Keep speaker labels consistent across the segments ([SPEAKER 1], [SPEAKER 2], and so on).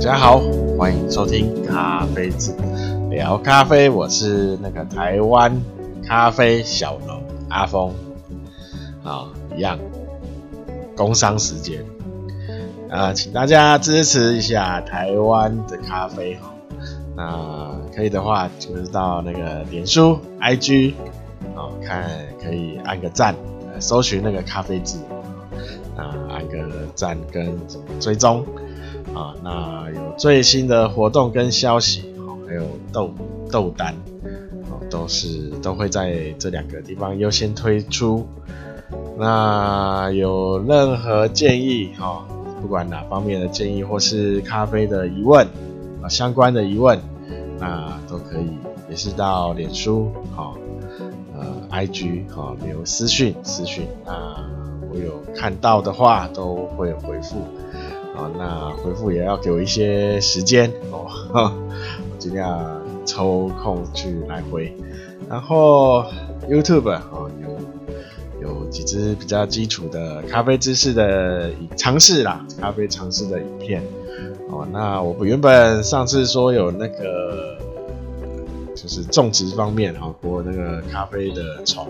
[SPEAKER 1] 大家好，欢迎收听咖啡子聊咖啡，我是那个台湾咖啡小农阿峰。啊，一样工商时间。啊，请大家支持一下台湾的咖啡哈，那可以的话就是到那个脸书、IG 啊，看可以按个赞，搜寻那个咖啡字啊，按个赞跟追踪。啊，那有最新的活动跟消息，还有豆豆单，哦都是都会在这两个地方优先推出。那有任何建议哈，不管哪方面的建议，或是咖啡的疑问啊，相关的疑问，那都可以，也是到脸书哈，呃，IG 哈，留私讯私讯，那我有看到的话都会回复。啊，那回复也要给我一些时间哦，我尽量抽空去来回。然后 YouTube 啊，有有几支比较基础的咖啡知识的尝试啦，咖啡尝试的影片。哦，那我原本上次说有那个就是种植方面哈，播那个咖啡的虫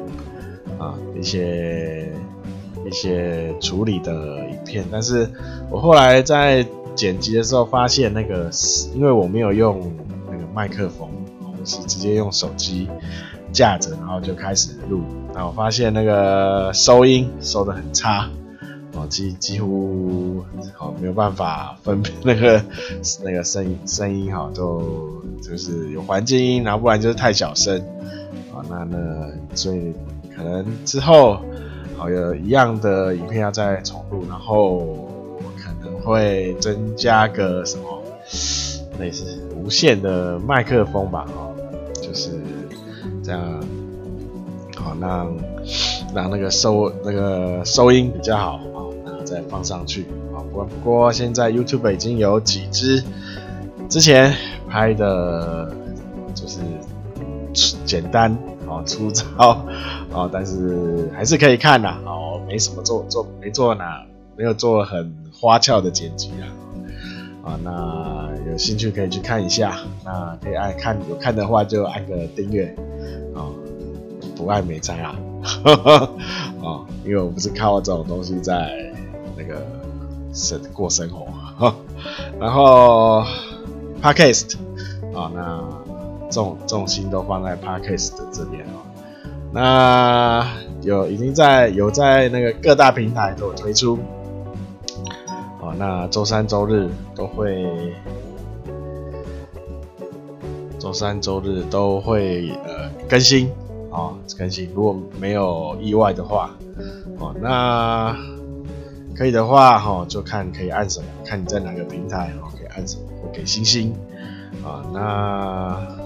[SPEAKER 1] 啊一些。一些处理的影片，但是我后来在剪辑的时候发现，那个因为我没有用那个麦克风，我是直接用手机架着，然后就开始录，然后发现那个收音收得很差，哦，几几乎哦没有办法分辨那个那个声音声音哈，都就是有环境音，然后不然就是太小声，啊，那那所以可能之后。好，有一样的影片要再重录，然后可能会增加个什么类似无线的麦克风吧，哦，就是这样，好让让那个收那个收音比较好，啊，然后再放上去，啊，不过不过现在 YouTube 已经有几支之前拍的，就是简单。哦，粗糙哦，但是还是可以看的哦，没什么做做没做呢，没有做很花俏的剪辑啊，啊，那有兴趣可以去看一下，那可以按看有看的话就按个订阅啊，不按没在啊，啊，因为我不是靠这种东西在那个生过生活，然后 Podcast 啊，那。重重心都放在 Podcast 的这边哦，那有已经在有在那个各大平台都有推出，哦，那周三周日都会，周三周日都会呃更新。哦更新，如果没有意外的话，哦，那可以的话哈、哦，就看可以按什么，看你在哪个平台哦，可以按什么给星星。啊、哦，那。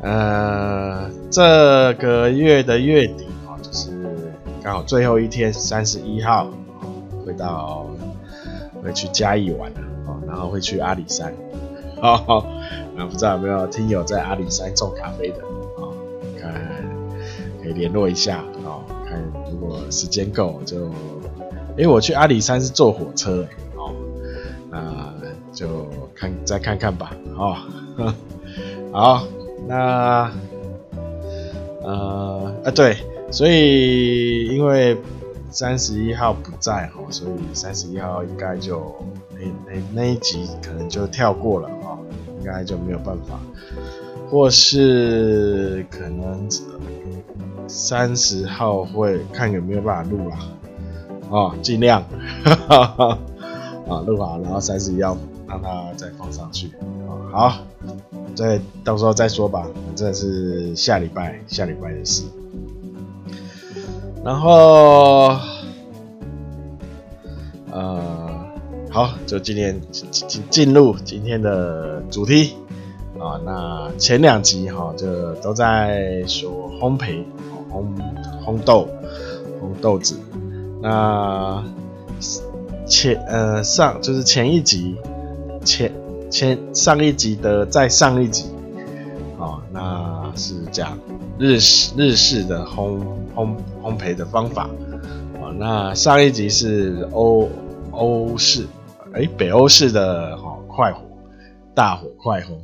[SPEAKER 1] 呃，这个月的月底哦，就是刚好最后一天，三十一号，会到会去嘉义玩哦，然后会去阿里山，哦，那不知道有没有听友在阿里山种咖啡的哦，看可以联络一下哦，看如果时间够就，因为我去阿里山是坐火车哦，那就看再看看吧，哦，好。那，呃，啊对，所以因为三十一号不在哈，所以三十一号应该就那那那一集可能就跳过了啊，应该就没有办法，或是可能三十号会看有没有办法录啦，哦，尽量，哈哈哈啊录好，然后三十一号让它再放上去啊，好。再到时候再说吧，反正是下礼拜下礼拜的事。然后，呃，好，就今天进进进入今天的主题啊。那前两集哈，就都在说烘焙、烘烘豆、烘豆子。那前呃上就是前一集前。前上一集的再上一集，哦，那是讲日式日式的烘烘烘焙的方法，哦，那上一集是欧欧式，哎，北欧式的哈快火，大火快烘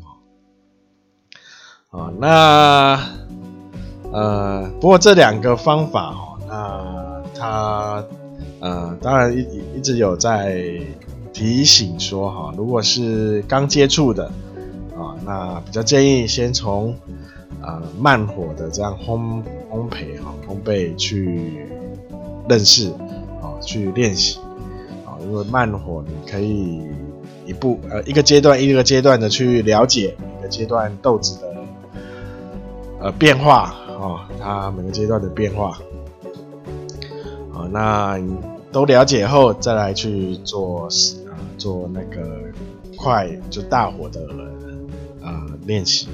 [SPEAKER 1] 啊，那呃，不过这两个方法哈，那它呃，当然一一直有在提醒说哈，如果是刚接触的啊，那比较建议先从啊慢火的这样烘烘焙哈烘焙去认识啊，去练习啊，因为慢火你可以一步呃一个阶段一个阶段的去了解每个阶段豆子的。呃，变化啊，它每个阶段的变化，啊，那都了解后，再来去做，做那个快就大火的啊练习，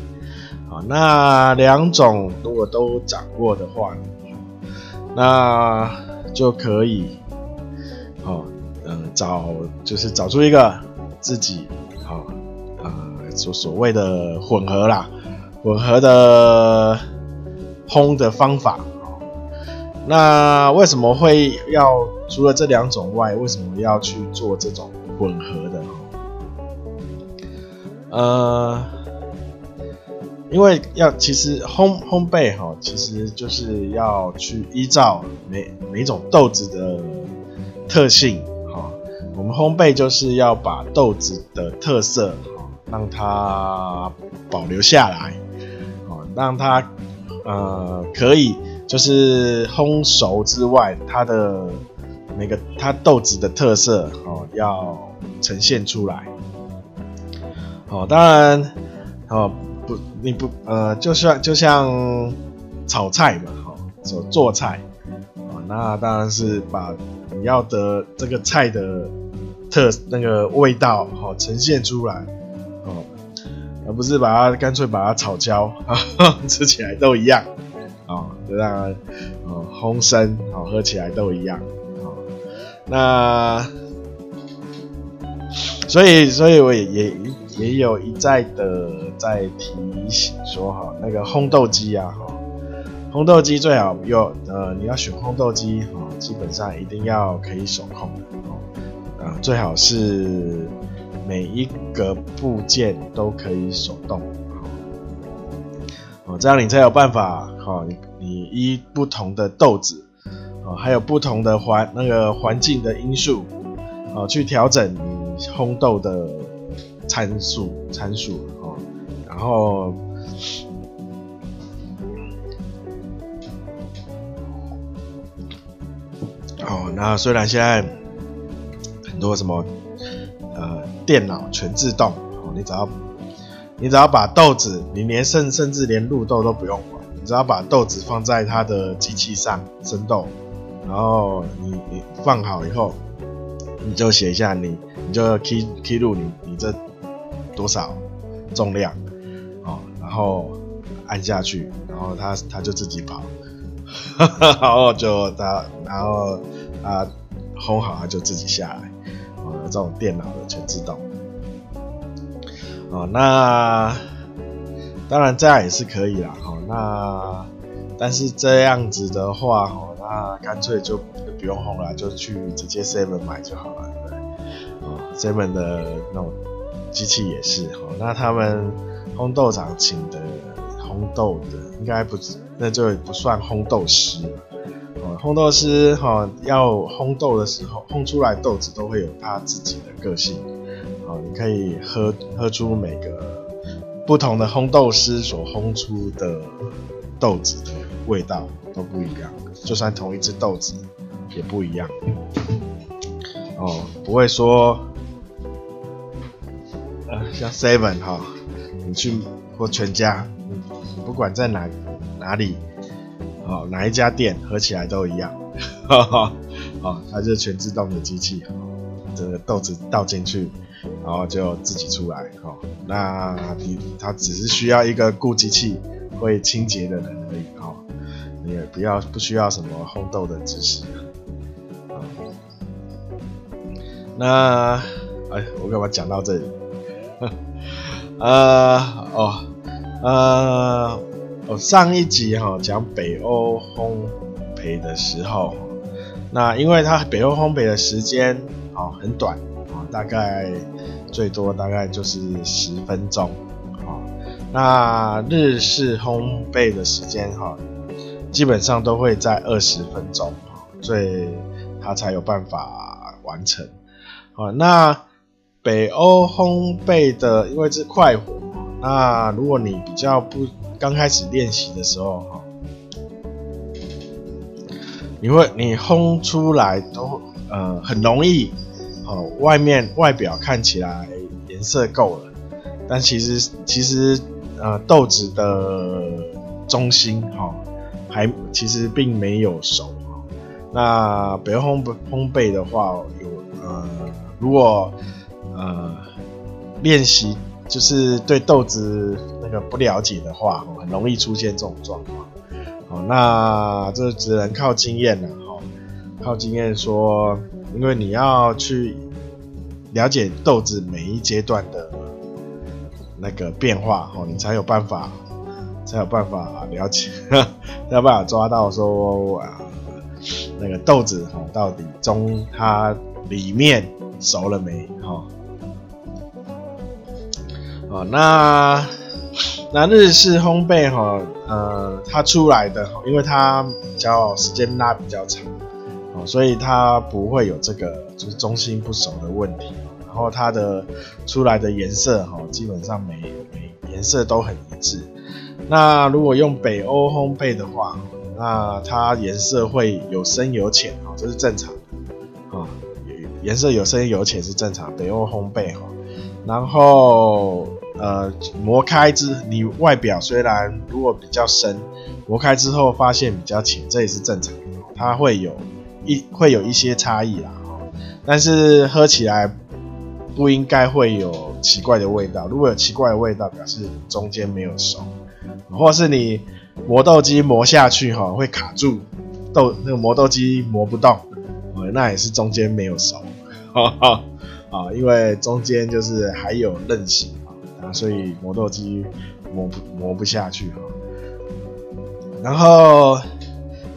[SPEAKER 1] 好，那两种如果都掌握的话，那就可以，好，嗯，找就是找出一个自己好啊所所谓的混合啦。混合的烘的方法，那为什么会要除了这两种外，为什么要去做这种混合的？呃，因为要其实烘烘焙哈，其实就是要去依照每每种豆子的特性哈，我们烘焙就是要把豆子的特色让它保留下来。哦让它呃可以就是烘熟之外，它的每个它豆子的特色哦要呈现出来。哦，当然哦不你不呃就像就像炒菜嘛，哈、哦，做做菜哦，那当然是把你要的这个菜的特那个味道哈、哦、呈现出来。哦而不是把它干脆把它炒焦啊，吃起来都一样啊，就让呃烘生啊，喝起来都一样。那所以，所以我也也也有一再的在提醒说哈，那个烘豆机啊哈，烘豆机最好有呃，你要选烘豆机哈，基本上一定要可以手控的啊，最好是。每一个部件都可以手动，哦，这样你才有办法，哈，你你依不同的豆子，还有不同的环那个环境的因素，啊，去调整你烘豆的参数参数，哦，然后，哦，那虽然现在很多什么。呃，电脑全自动哦，你只要你只要把豆子，你连甚甚至连入豆都不用管，你只要把豆子放在它的机器上生豆，然后你你放好以后，你就写一下你你就 key key 入你你这多少重量哦，然后按下去，然后它它就自己跑，然后就它然后它烘好它就自己下来。哦这种电脑的全自动，哦，那当然这样也是可以啦，哦，那但是这样子的话，哈，那干脆就不用烘了，就去直接 Seven 买就好了，对，哦，Seven 的那种机器也是，哈，那他们烘豆厂请的烘豆的，应该不，那就不算烘豆师。哦烘豆师哈，要烘豆的时候，烘出来豆子都会有他自己的个性。好，你可以喝喝出每个不同的烘豆师所烘出的豆子的味道都不一样，就算同一只豆子也不一样。哦，不会说，呃，像 Seven 哈，你去或全家，你不管在哪哪里。哦，哪一家店喝起来都一样，哈哈，哦，它就是全自动的机器，这个豆子倒进去，然后就自己出来，哦，那你它只是需要一个顾机器会清洁的人而已，哦，也不要不需要什么烘豆的知识，那，哎，我干嘛讲到这里？呃，哦，呃。哦，上一集哈讲北欧烘焙的时候，那因为它北欧烘焙的时间哦很短哦，大概最多大概就是十分钟啊。那日式烘焙的时间哈，基本上都会在二十分钟，所以它才有办法完成。好，那北欧烘焙的，因为是快火，那如果你比较不刚开始练习的时候哈，你会你烘出来都呃很容易，哦，外面外表看起来颜色够了，但其实其实。呃，豆子的中心哈，还其实并没有熟。那北欧烘烘焙的话，有呃，如果呃练习就是对豆子那个不了解的话，很容易出现这种状况。好，那这只能靠经验了哈，靠经验说，因为你要去了解豆子每一阶段的。那个变化哦，你才有办法，才有办法了解，才有办法抓到说啊，那个豆子哦，到底中它里面熟了没？哈，哦，那那日式烘焙哈，呃，它出来的哈，因为它比较时间拉比较长，哦，所以它不会有这个就是中心不熟的问题。然后它的出来的颜色哈，基本上每每颜色都很一致。那如果用北欧烘焙的话，那它颜色会有深有浅哦，这是正常的啊。颜色有深有浅是正常，北欧烘焙哈。然后呃磨开之，你外表虽然如果比较深，磨开之后发现比较浅，这也是正常的。它会有一会有一些差异啦，但是喝起来。不应该会有奇怪的味道。如果有奇怪的味道，表示中间没有熟，或是你磨豆机磨下去哈会卡住豆，那个磨豆机磨不动，哦那也是中间没有熟，啊，因为中间就是还有韧性啊，所以磨豆机磨不磨不下去哈。然后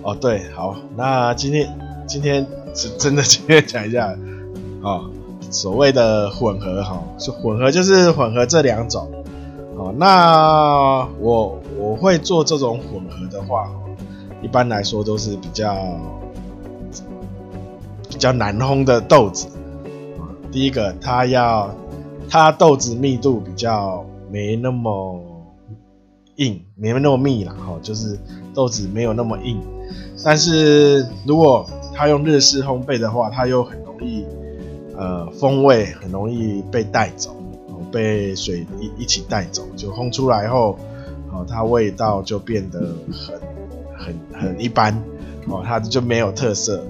[SPEAKER 1] 哦对，好，那今天今天是真的 今天讲一下啊。所谓的混合哈，是混合就是混合这两种，哦，那我我会做这种混合的话，一般来说都是比较比较难烘的豆子，第一个它要它豆子密度比较没那么硬，没那么密啦，哈，就是豆子没有那么硬，但是如果它用日式烘焙的话，它又很容易。呃，风味很容易被带走，被水一一起带走，就烘出来后，哦，它味道就变得很很很一般，哦，它就没有特色，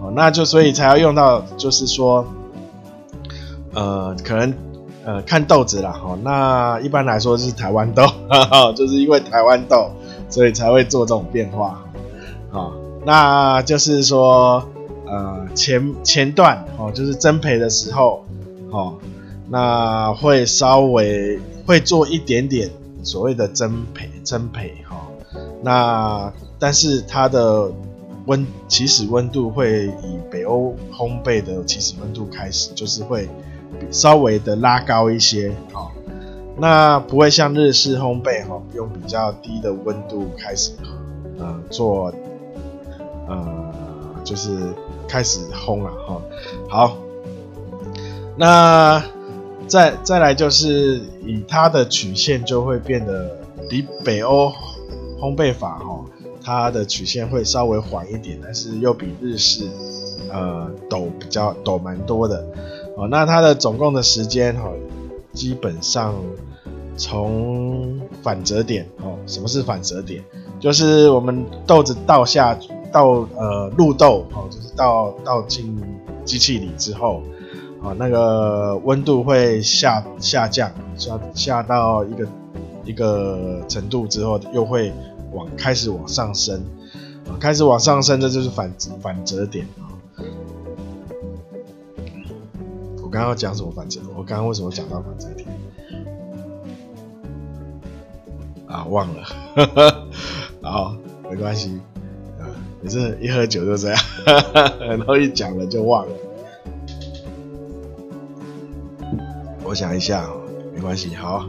[SPEAKER 1] 哦，那就所以才要用到，就是说，呃，可能呃看豆子啦，哈，那一般来说是台湾豆，就是因为台湾豆，所以才会做这种变化，啊，那就是说。呃，前前段哦，就是蒸培的时候，哦，那会稍微会做一点点所谓的增培增培哈，那但是它的温起始温度会以北欧烘焙的起始温度开始，就是会稍微的拉高一些，哦，那不会像日式烘焙哈，用比较低的温度开始，呃，做，呃，就是。开始烘了哈，好，那再再来就是以它的曲线就会变得比北欧烘焙法哈，它的曲线会稍微缓一点，但是又比日式呃陡比较陡蛮多的哦。那它的总共的时间哈，基本上从反折点哦，什么是反折点？就是我们豆子倒下倒呃入豆哦，就是倒倒进机器里之后，啊那个温度会下下降，下下到一个一个程度之后，又会往开始往上升，开始往上升，这就是反反折点啊。我刚刚讲什么反折？我刚刚为什么讲到反折点？啊忘了。呵 呵好，没关系，啊，每次一喝酒就这样，然后一讲了就忘了。想一下，没关系，好。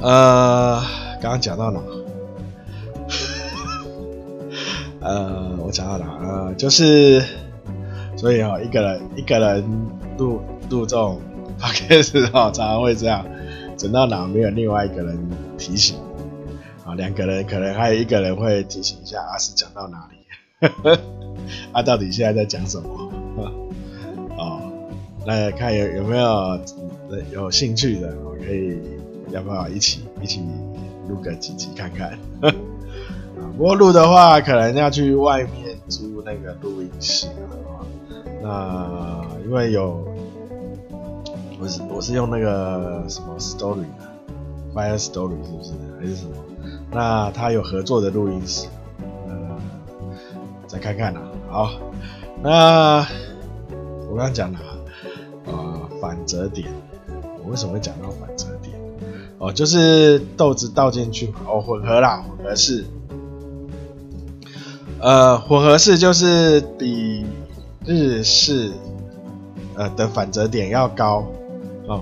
[SPEAKER 1] 呃，刚刚讲到哪？呃，我讲到哪？呃，就是，所以哦，一个人一个人录录这种 p o d c，常常会这样，整到哪没有另外一个人提醒啊，两个人可能还有一个人会提醒一下啊，是讲到哪里？啊，到底现在在讲什么？哦，那看有有没有有兴趣的，我可以要不要一起一起录个几集看看？不过录的话，可能要去外面租那个录音室啊。那因为有，我是我是用那个什么 Story，Fire Story 是不是还是什么？那他有合作的录音室，呃，再看看啦。好，那我刚讲了，折点，我为什么会讲到反折点？哦，就是豆子倒进去哦，混合啦，混合式。呃，混合式就是比日式呃的反折点要高哦，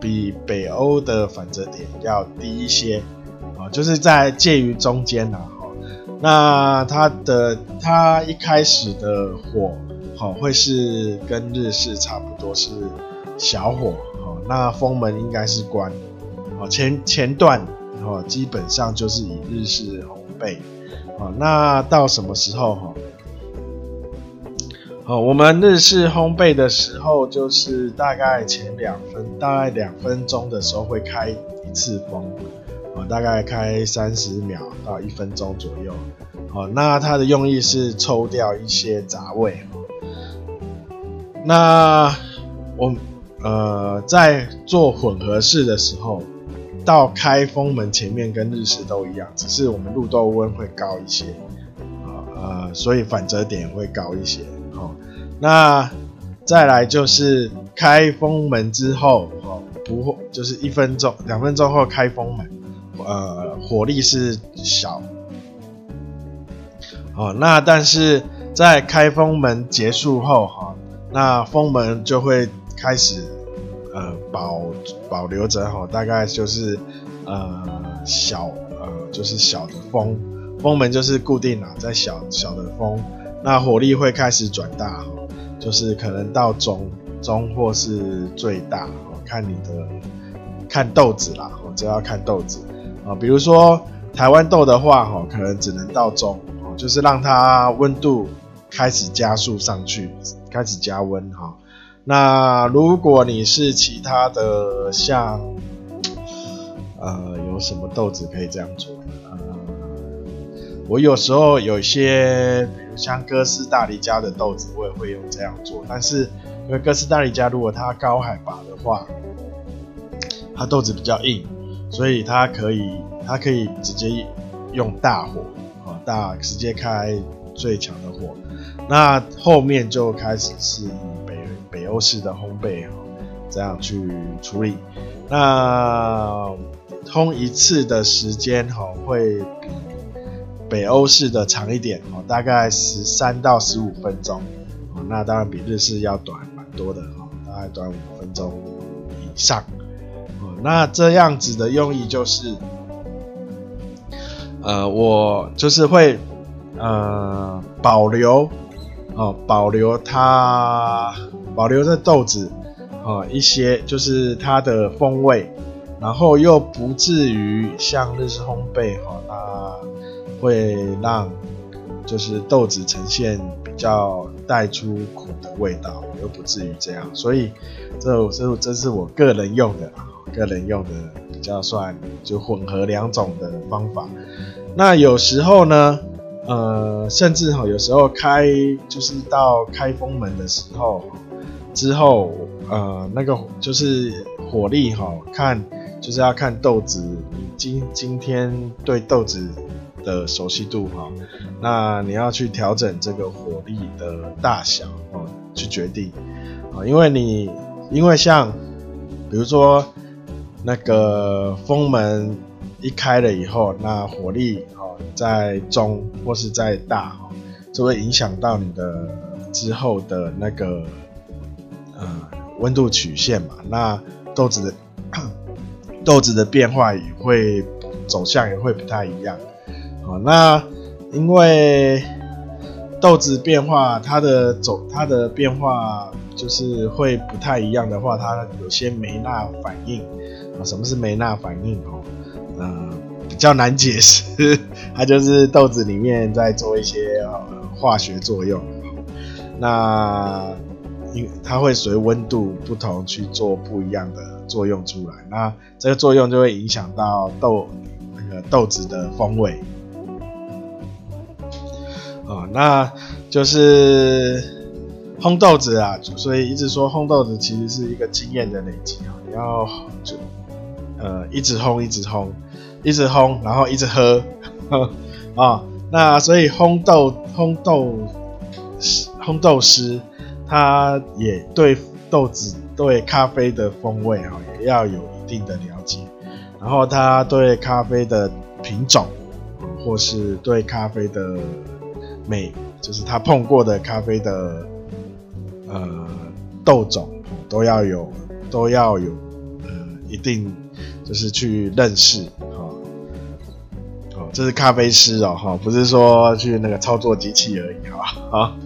[SPEAKER 1] 比北欧的反折点要低一些哦，就是在介于中间呐、啊、哈、哦。那它的它一开始的火、哦、会是跟日式差不多是小火哦，那风门应该是关哦，前前段哦基本上就是以日式烘焙。哦，那到什么时候哈？好，我们日式烘焙的时候，就是大概前两分，大概两分钟的时候会开一次风，哦，大概开三十秒到一分钟左右。好，那它的用意是抽掉一些杂味。那我呃在做混合式的时候。到开封门前面跟日式都一样，只是我们入豆温会高一些，啊呃，所以反折点会高一些。好，那再来就是开封门之后，哦，不就是一分钟、两分钟后开封门，呃，火力是小，哦，那但是在开封门结束后，哈，那封门就会开始。呃，保保留着哈，大概就是呃小呃就是小的风，风门就是固定了，在小小的风，那火力会开始转大哈，就是可能到中中或是最大，看你的看豆子啦，我就要看豆子啊，比如说台湾豆的话哈，可能只能到中，就是让它温度开始加速上去，开始加温哈。那如果你是其他的像，呃，有什么豆子可以这样做？呃，我有时候有一些，比如像哥斯大黎加的豆子，我也会用这样做。但是因为哥斯大黎加如果它高海拔的话，它豆子比较硬，所以它可以它可以直接用大火啊，大直接开最强的火。那后面就开始是。欧式的烘焙哈，这样去处理。那烘一次的时间哈，会比北欧式的长一点哦，大概十三到十五分钟。那当然比日式要短蛮多的哈，大概短五分钟以上。那这样子的用意就是，呃，我就是会呃保留哦，保留它。保留着豆子，啊，一些就是它的风味，然后又不至于像日式烘焙哈，那会让就是豆子呈现比较带出苦的味道，又不至于这样，所以这这这是我个人用的，个人用的比较算就混合两种的方法。那有时候呢，呃，甚至哈，有时候开就是到开封门的时候。之后，呃，那个就是火力哈，看就是要看豆子，你今今天对豆子的熟悉度哈，那你要去调整这个火力的大小哦，去决定啊，因为你因为像比如说那个风门一开了以后，那火力哦在中或是在大，就会影响到你的之后的那个。呃，温度曲线嘛，那豆子的 豆子的变化也会走向也会不太一样。好，那因为豆子变化，它的走它的变化就是会不太一样的话，它有些梅纳反应啊。什么是梅纳反应？哦，呃，比较难解释，它就是豆子里面在做一些化学作用。那因它会随温度不同去做不一样的作用出来，那这个作用就会影响到豆那个豆子的风味。啊，那就是烘豆子啊，所以一直说烘豆子其实是一个经验的累积啊，你要就呃一直烘，一直烘，一直烘，然后一直喝 啊，那所以烘豆烘豆烘豆师他也对豆子对咖啡的风味啊也要有一定的了解，然后他对咖啡的品种或是对咖啡的。每就是他碰过的咖啡的呃豆种都要有都要有呃一定就是去认识哈哦，这是咖啡师哦哈，不是说去那个操作机器而已哈啊好，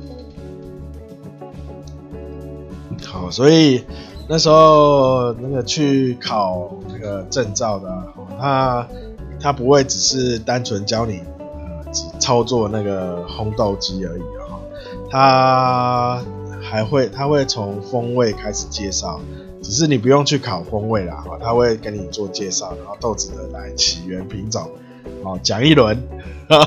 [SPEAKER 1] 所以那时候那个去考那个证照的他他不会只是单纯教你呃。操作那个烘豆机而已哈，他还会他会从风味开始介绍，只是你不用去考风味啦哈，他会跟你做介绍，然后豆子的来起源品种，哦讲一轮，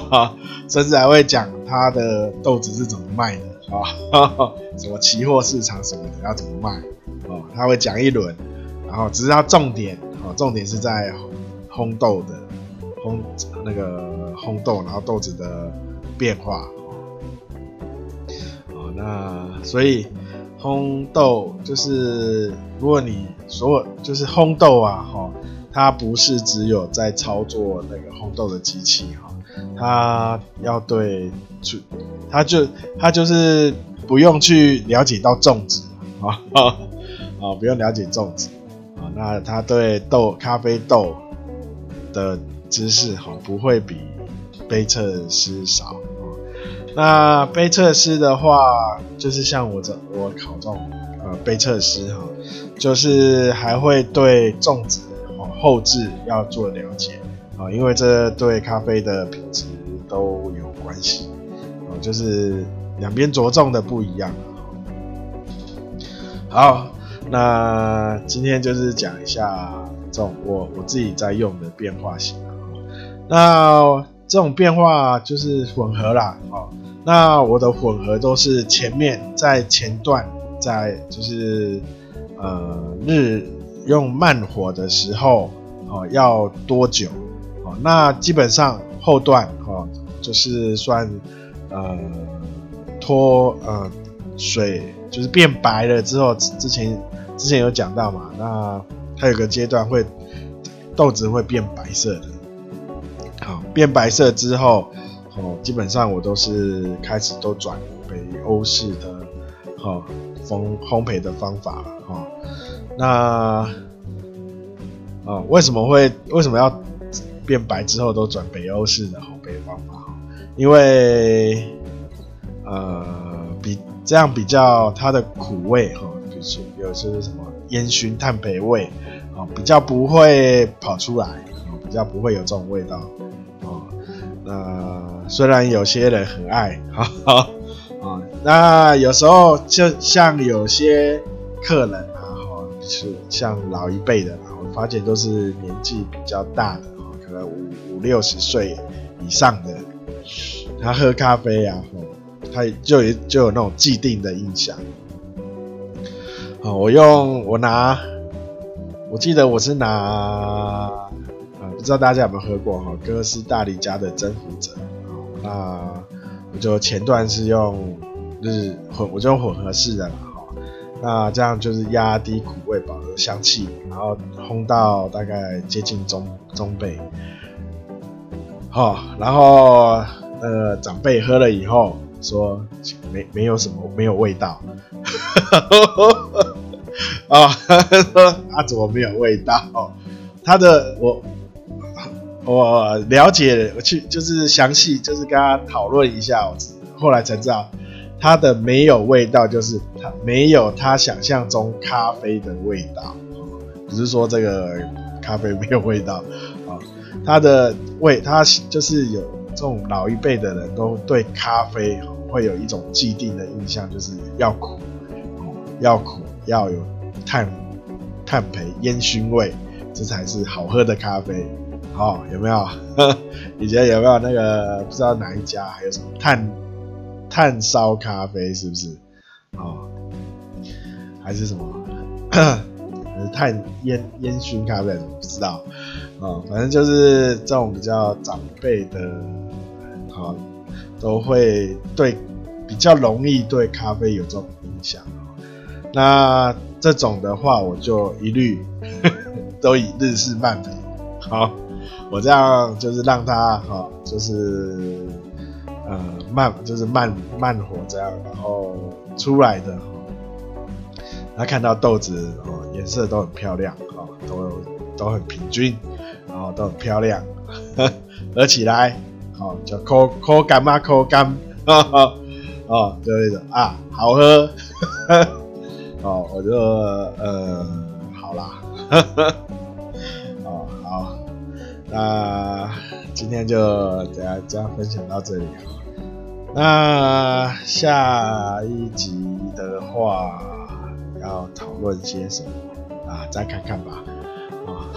[SPEAKER 1] 甚至还会讲他的豆子是怎么卖的啊，什么期货市场什么的要怎么卖哦，他会讲一轮，然后只是他重点哦，重点是在烘豆的。烘那个烘豆，然后豆子的变化，哦，那所以烘豆就是，如果你所有就是烘豆啊，哈，它不是只有在操作那个烘豆的机器哈，它要对，就他就他就是不用去了解到种植啊，啊，不用了解种植啊，那他对豆咖啡豆的。知识哈不会比杯测师少，那杯测师的话，就是像我这我考这种呃杯测师哈，就是还会对种植哦后置要做了解啊，因为这对咖啡的品质都有关系，就是两边着重的不一样。好，那今天就是讲一下这种我我自己在用的变化型。那这种变化就是混合啦，哦，那我的混合都是前面在前段，在就是呃日用慢火的时候，哦要多久？哦，那基本上后段哦就是算呃脱呃水就是变白了之后，之前之前有讲到嘛，那它有个阶段会豆子会变白色的。好，变白色之后，哦，基本上我都是开始都转北欧式的，哦，烘烘焙的方法了，哦，那，啊，为什么会为什么要变白之后都转北欧式的烘焙方法？因为，呃，比这样比较它的苦味，哈，比如有些什么烟熏炭焙味，啊，比较不会跑出来，啊，比较不会有这种味道。呃，虽然有些人很爱，哈哈啊，那有时候就像有些客人啊，哈，是像老一辈的，我发现都是年纪比较大的，可能五五六十岁以上的，他喝咖啡啊，他就有就有那种既定的印象。好，我用我拿，我记得我是拿。不知道大家有没有喝过哈？哥斯大黎加的征服者，那我就前段是用就是混，我就用混合式的哈。那这样就是压低苦味，保留香气，然后烘到大概接近中中焙。好，然后呃长辈喝了以后说没没有什么没有味道，哦，他说他怎么没有味道？他的我我了解，我去就是详细就是跟他讨论一下，我后来才知道他的没有味道，就是他没有他想象中咖啡的味道，不是说这个咖啡没有味道啊，他的味他就是有这种老一辈的人都对咖啡会有一种既定的印象，就是要苦，要苦，要有碳碳焙烟熏味。这才是好喝的咖啡，哦，有没有？以前有没有那个不知道哪一家还有什么炭炭烧咖啡，是不是？哦，还是什么？还是炭烟烟熏咖啡？不知道。哦，反正就是这种比较长辈的，啊、都会对比较容易对咖啡有这种影响。那这种的话，我就一律。都以日式慢焙，好，我这样就是让它哈，就是呃慢，就是慢慢火这样，然后出来的，他看到豆子哦颜色都很漂亮啊，都都很平均，然后都很漂亮，喝起来哦，叫口口干嘛口感，哦就那种啊好喝，哦我就呃好啦。哦，好，那今天就这样这样分享到这里啊。那下一集的话要讨论些什么啊？再看看吧。啊，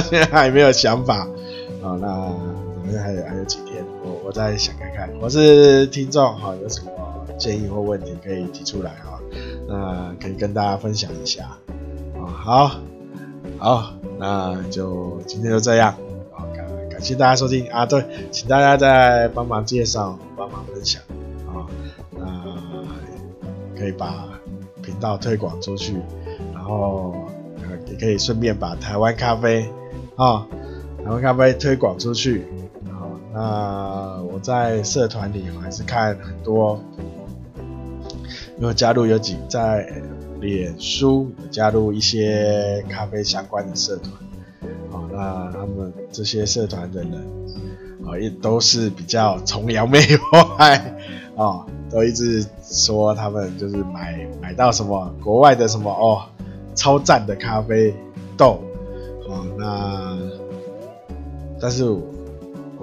[SPEAKER 1] 现在还没有想法啊。那我们还有还有几天，我我再想看看。我是听众哈，有什么建议或问题可以提出来哈。那可以跟大家分享一下啊。好。好，那就今天就这样。好，感感谢大家收听啊，对，请大家再帮忙介绍、帮忙分享啊，那可以把频道推广出去，然后也可以顺便把台湾咖啡啊，台湾咖啡推广出去。那我在社团里我还是看很多，因为加入有几在。脸书加入一些咖啡相关的社团，啊，那他们这些社团的人，啊，也都是比较崇洋媚外，啊，都一直说他们就是买买到什么国外的什么哦，超赞的咖啡豆，啊，那，但是，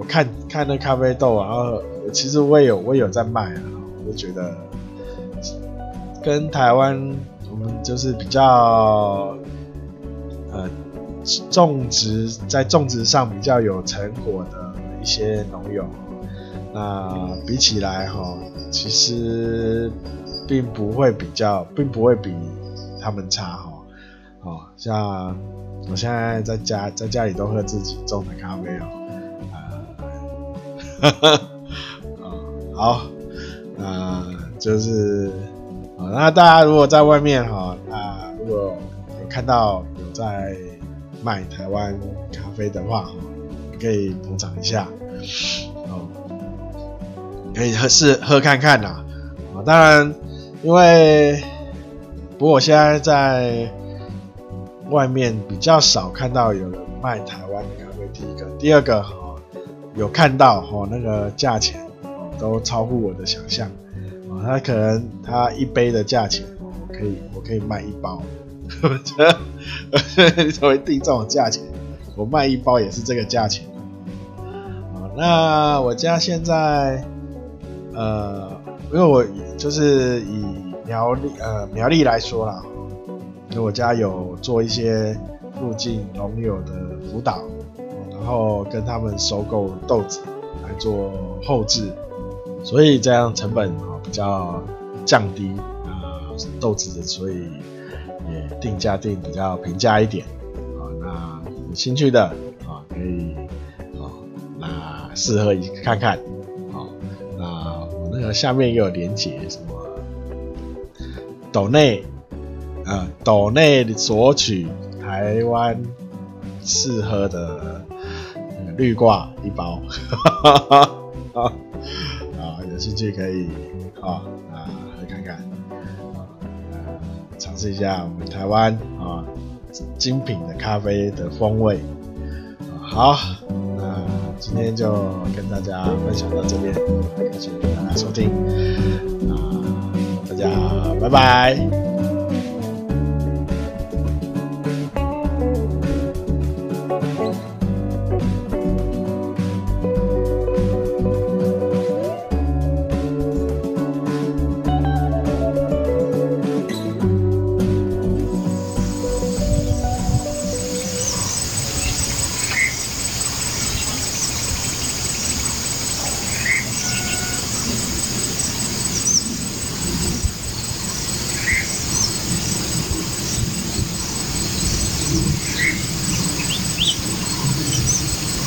[SPEAKER 1] 看看那咖啡豆，然后其实我也有我也有在卖啊，我就觉得跟台湾。我们就是比较，呃，种植在种植上比较有成果的一些农友，那比起来哈，其实并不会比较，并不会比他们差哈。哦，像我现在在家在家里都喝自己种的咖啡哦，啊 好，啊，就是啊。那大家如果在外面哈，那如果有看到有在卖台湾咖啡的话，可以捧场一下，哦，可以喝试喝看看呐。啊，当然，因为不过我现在在外面比较少看到有人卖台湾的咖啡。第一个，第二个哈，有看到哦那个价钱都超乎我的想象。啊他可能他一杯的价钱，我可以我可以卖一包，你怎么定这种价钱？我卖一包也是这个价钱。啊那我家现在，呃，因为我就是以苗栗呃苗栗来说啦，因为我家有做一些附近农友的辅导，然后跟他们收购豆子来做后制，所以这样成本啊。比较降低啊、呃，豆子的，所以也定价定比较平价一点啊。那有兴趣的啊，可以啊，那试喝一看看啊。那我那个下面也有连结，什么斗内啊，斗内索取台湾适合的绿挂一包，啊 啊，有兴趣可以。啊、啊，来看看，啊，尝试一下我们台湾啊精品的咖啡的风味。好，那今天就跟大家分享到这边，感谢大家收听，啊，大家拜拜。